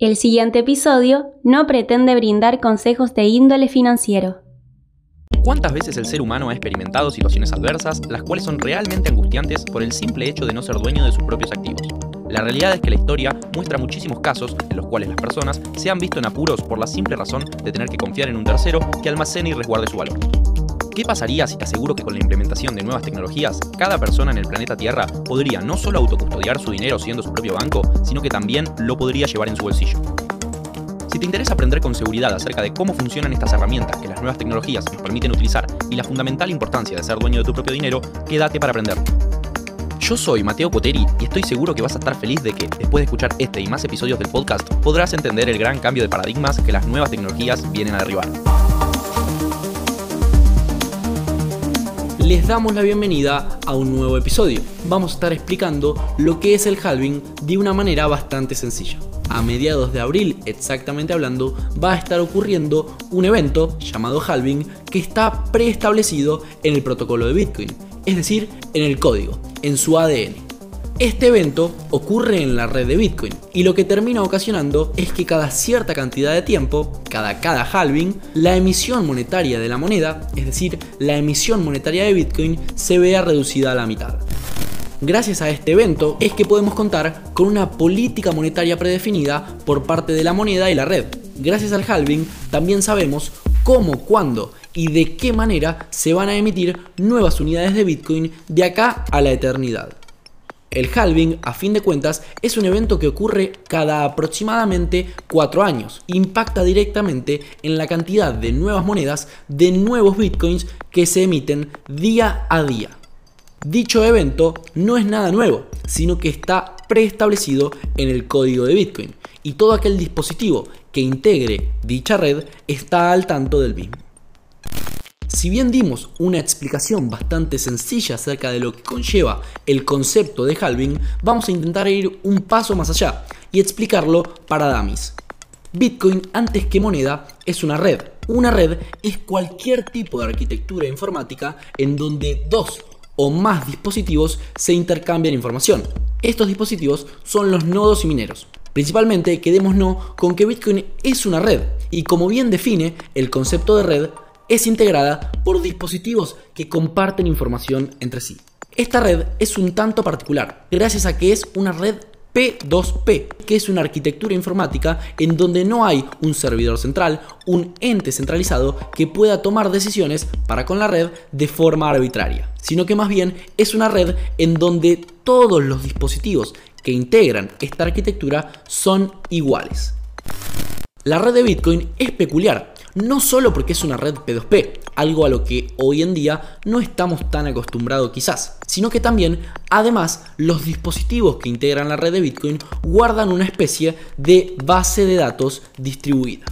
El siguiente episodio no pretende brindar consejos de índole financiero. ¿Cuántas veces el ser humano ha experimentado situaciones adversas, las cuales son realmente angustiantes por el simple hecho de no ser dueño de sus propios activos? La realidad es que la historia muestra muchísimos casos en los cuales las personas se han visto en apuros por la simple razón de tener que confiar en un tercero que almacene y resguarde su valor. ¿Qué pasaría si te aseguro que con la implementación de nuevas tecnologías, cada persona en el planeta Tierra podría no solo autocustodiar su dinero siendo su propio banco, sino que también lo podría llevar en su bolsillo? Si te interesa aprender con seguridad acerca de cómo funcionan estas herramientas que las nuevas tecnologías nos permiten utilizar y la fundamental importancia de ser dueño de tu propio dinero, quédate para aprender. Yo soy Mateo Coteri y estoy seguro que vas a estar feliz de que, después de escuchar este y más episodios del podcast, podrás entender el gran cambio de paradigmas que las nuevas tecnologías vienen a derribar. Les damos la bienvenida a un nuevo episodio. Vamos a estar explicando lo que es el halving de una manera bastante sencilla. A mediados de abril, exactamente hablando, va a estar ocurriendo un evento llamado halving que está preestablecido en el protocolo de Bitcoin, es decir, en el código en su ADN. Este evento ocurre en la red de Bitcoin y lo que termina ocasionando es que cada cierta cantidad de tiempo, cada cada halving, la emisión monetaria de la moneda, es decir, la emisión monetaria de Bitcoin, se vea reducida a la mitad. Gracias a este evento es que podemos contar con una política monetaria predefinida por parte de la moneda y la red. Gracias al halving también sabemos cómo, cuándo y de qué manera se van a emitir nuevas unidades de Bitcoin de acá a la eternidad. El halving, a fin de cuentas, es un evento que ocurre cada aproximadamente 4 años. Impacta directamente en la cantidad de nuevas monedas, de nuevos bitcoins que se emiten día a día. Dicho evento no es nada nuevo, sino que está preestablecido en el código de Bitcoin y todo aquel dispositivo que integre dicha red está al tanto del mismo. Si bien dimos una explicación bastante sencilla acerca de lo que conlleva el concepto de halving, vamos a intentar ir un paso más allá y explicarlo para dummies. Bitcoin, antes que moneda, es una red. Una red es cualquier tipo de arquitectura informática en donde dos o más dispositivos se intercambian información. Estos dispositivos son los nodos y mineros. Principalmente quedémonos con que Bitcoin es una red y como bien define el concepto de red, es integrada por dispositivos que comparten información entre sí. Esta red es un tanto particular, gracias a que es una red P2P, que es una arquitectura informática en donde no hay un servidor central, un ente centralizado que pueda tomar decisiones para con la red de forma arbitraria, sino que más bien es una red en donde todos los dispositivos que integran esta arquitectura son iguales. La red de Bitcoin es peculiar, no solo porque es una red P2P, algo a lo que hoy en día no estamos tan acostumbrados quizás, sino que también, además, los dispositivos que integran la red de Bitcoin guardan una especie de base de datos distribuida.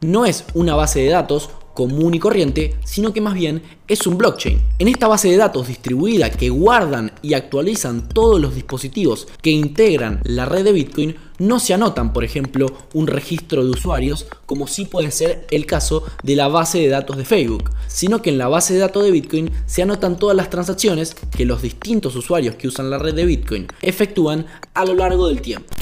No es una base de datos común y corriente, sino que más bien es un blockchain. En esta base de datos distribuida que guardan y actualizan todos los dispositivos que integran la red de Bitcoin, no se anotan, por ejemplo, un registro de usuarios, como sí puede ser el caso de la base de datos de Facebook, sino que en la base de datos de Bitcoin se anotan todas las transacciones que los distintos usuarios que usan la red de Bitcoin efectúan a lo largo del tiempo.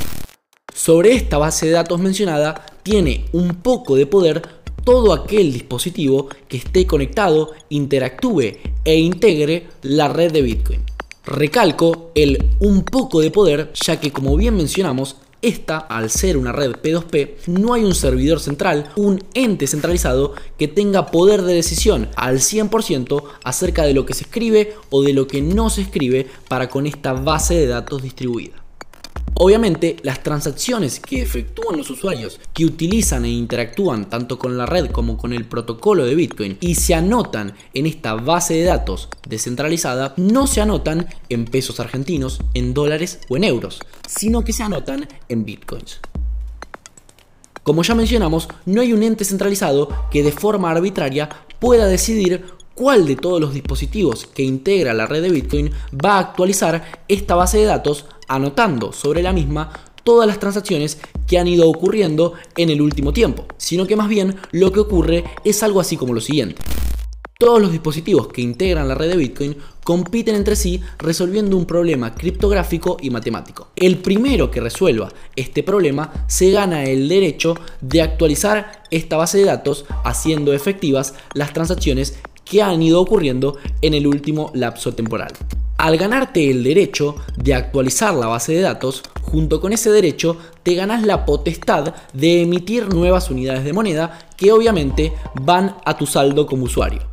Sobre esta base de datos mencionada tiene un poco de poder todo aquel dispositivo que esté conectado, interactúe e integre la red de Bitcoin. Recalco el un poco de poder, ya que como bien mencionamos, esta, al ser una red P2P, no hay un servidor central, un ente centralizado que tenga poder de decisión al 100% acerca de lo que se escribe o de lo que no se escribe para con esta base de datos distribuida. Obviamente, las transacciones que efectúan los usuarios que utilizan e interactúan tanto con la red como con el protocolo de Bitcoin y se anotan en esta base de datos descentralizada no se anotan en pesos argentinos, en dólares o en euros, sino que se anotan en Bitcoins. Como ya mencionamos, no hay un ente centralizado que de forma arbitraria pueda decidir cuál de todos los dispositivos que integra la red de Bitcoin va a actualizar esta base de datos anotando sobre la misma todas las transacciones que han ido ocurriendo en el último tiempo, sino que más bien lo que ocurre es algo así como lo siguiente. Todos los dispositivos que integran la red de Bitcoin compiten entre sí resolviendo un problema criptográfico y matemático. El primero que resuelva este problema se gana el derecho de actualizar esta base de datos haciendo efectivas las transacciones que han ido ocurriendo en el último lapso temporal. Al ganarte el derecho de actualizar la base de datos, junto con ese derecho te ganas la potestad de emitir nuevas unidades de moneda que obviamente van a tu saldo como usuario.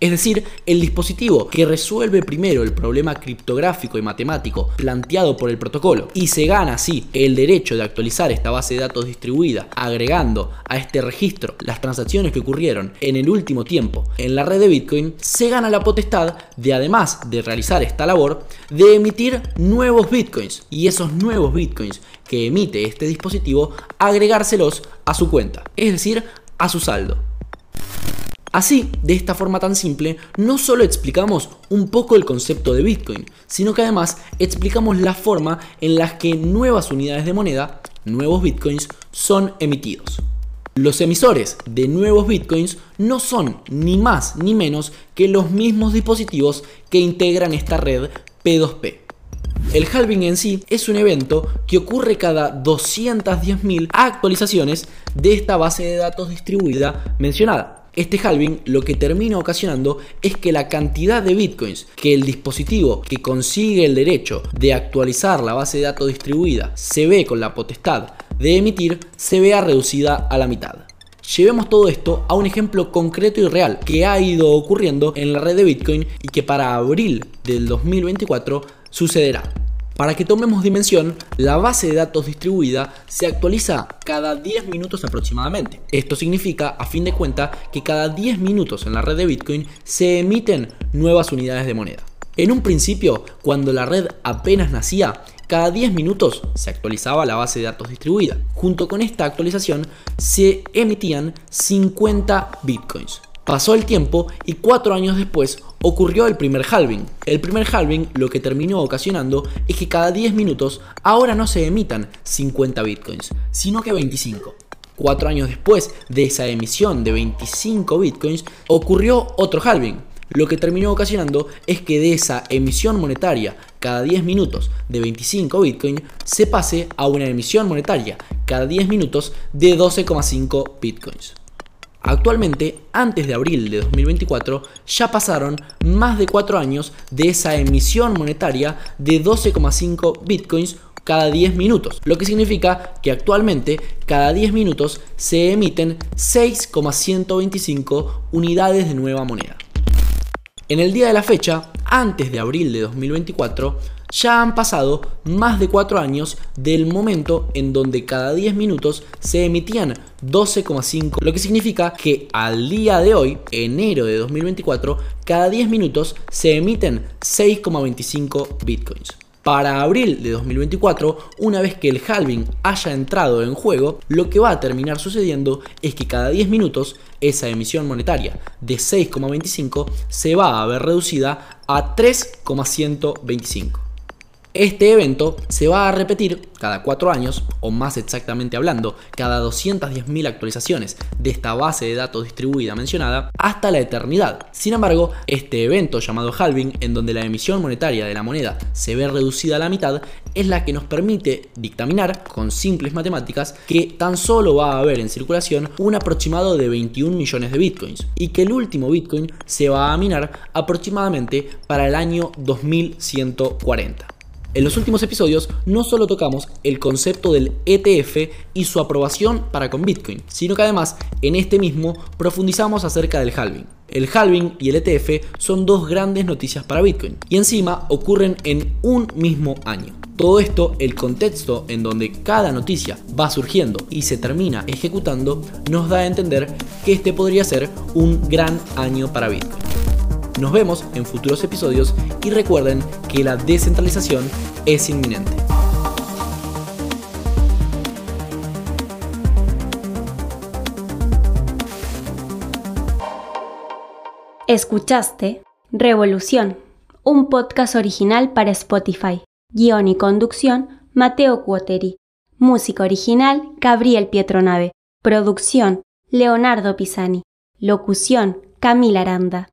Es decir, el dispositivo que resuelve primero el problema criptográfico y matemático planteado por el protocolo y se gana así el derecho de actualizar esta base de datos distribuida agregando a este registro las transacciones que ocurrieron en el último tiempo en la red de Bitcoin, se gana la potestad de además de realizar esta labor, de emitir nuevos Bitcoins y esos nuevos Bitcoins que emite este dispositivo agregárselos a su cuenta, es decir, a su saldo. Así, de esta forma tan simple, no solo explicamos un poco el concepto de Bitcoin, sino que además explicamos la forma en la que nuevas unidades de moneda, nuevos Bitcoins, son emitidos. Los emisores de nuevos Bitcoins no son ni más ni menos que los mismos dispositivos que integran esta red P2P. El halving en sí es un evento que ocurre cada 210.000 actualizaciones de esta base de datos distribuida mencionada. Este halving lo que termina ocasionando es que la cantidad de bitcoins que el dispositivo que consigue el derecho de actualizar la base de datos distribuida se ve con la potestad de emitir se vea reducida a la mitad. Llevemos todo esto a un ejemplo concreto y real que ha ido ocurriendo en la red de Bitcoin y que para abril del 2024 sucederá. Para que tomemos dimensión, la base de datos distribuida se actualiza cada 10 minutos aproximadamente. Esto significa, a fin de cuentas, que cada 10 minutos en la red de Bitcoin se emiten nuevas unidades de moneda. En un principio, cuando la red apenas nacía, cada 10 minutos se actualizaba la base de datos distribuida. Junto con esta actualización se emitían 50 bitcoins. Pasó el tiempo y cuatro años después ocurrió el primer halving. El primer halving lo que terminó ocasionando es que cada 10 minutos ahora no se emitan 50 bitcoins, sino que 25. Cuatro años después de esa emisión de 25 bitcoins ocurrió otro halving. Lo que terminó ocasionando es que de esa emisión monetaria cada 10 minutos de 25 bitcoins se pase a una emisión monetaria cada 10 minutos de 12,5 bitcoins. Actualmente, antes de abril de 2024, ya pasaron más de 4 años de esa emisión monetaria de 12,5 bitcoins cada 10 minutos, lo que significa que actualmente cada 10 minutos se emiten 6,125 unidades de nueva moneda. En el día de la fecha, antes de abril de 2024, ya han pasado más de 4 años del momento en donde cada 10 minutos se emitían 12,5, lo que significa que al día de hoy, enero de 2024, cada 10 minutos se emiten 6,25 bitcoins. Para abril de 2024, una vez que el halving haya entrado en juego, lo que va a terminar sucediendo es que cada 10 minutos esa emisión monetaria de 6,25 se va a ver reducida a 3,125. Este evento se va a repetir cada 4 años, o más exactamente hablando, cada 210.000 actualizaciones de esta base de datos distribuida mencionada, hasta la eternidad. Sin embargo, este evento llamado halving, en donde la emisión monetaria de la moneda se ve reducida a la mitad, es la que nos permite dictaminar con simples matemáticas que tan solo va a haber en circulación un aproximado de 21 millones de bitcoins y que el último bitcoin se va a minar aproximadamente para el año 2140. En los últimos episodios no solo tocamos el concepto del ETF y su aprobación para con Bitcoin, sino que además en este mismo profundizamos acerca del halving. El halving y el ETF son dos grandes noticias para Bitcoin y encima ocurren en un mismo año. Todo esto, el contexto en donde cada noticia va surgiendo y se termina ejecutando, nos da a entender que este podría ser un gran año para Bitcoin. Nos vemos en futuros episodios y recuerden que la descentralización es inminente. Escuchaste Revolución, un podcast original para Spotify. Guión y conducción, Mateo Cuoteri. Música original, Gabriel Pietronave. Producción, Leonardo Pisani. Locución, Camila Aranda.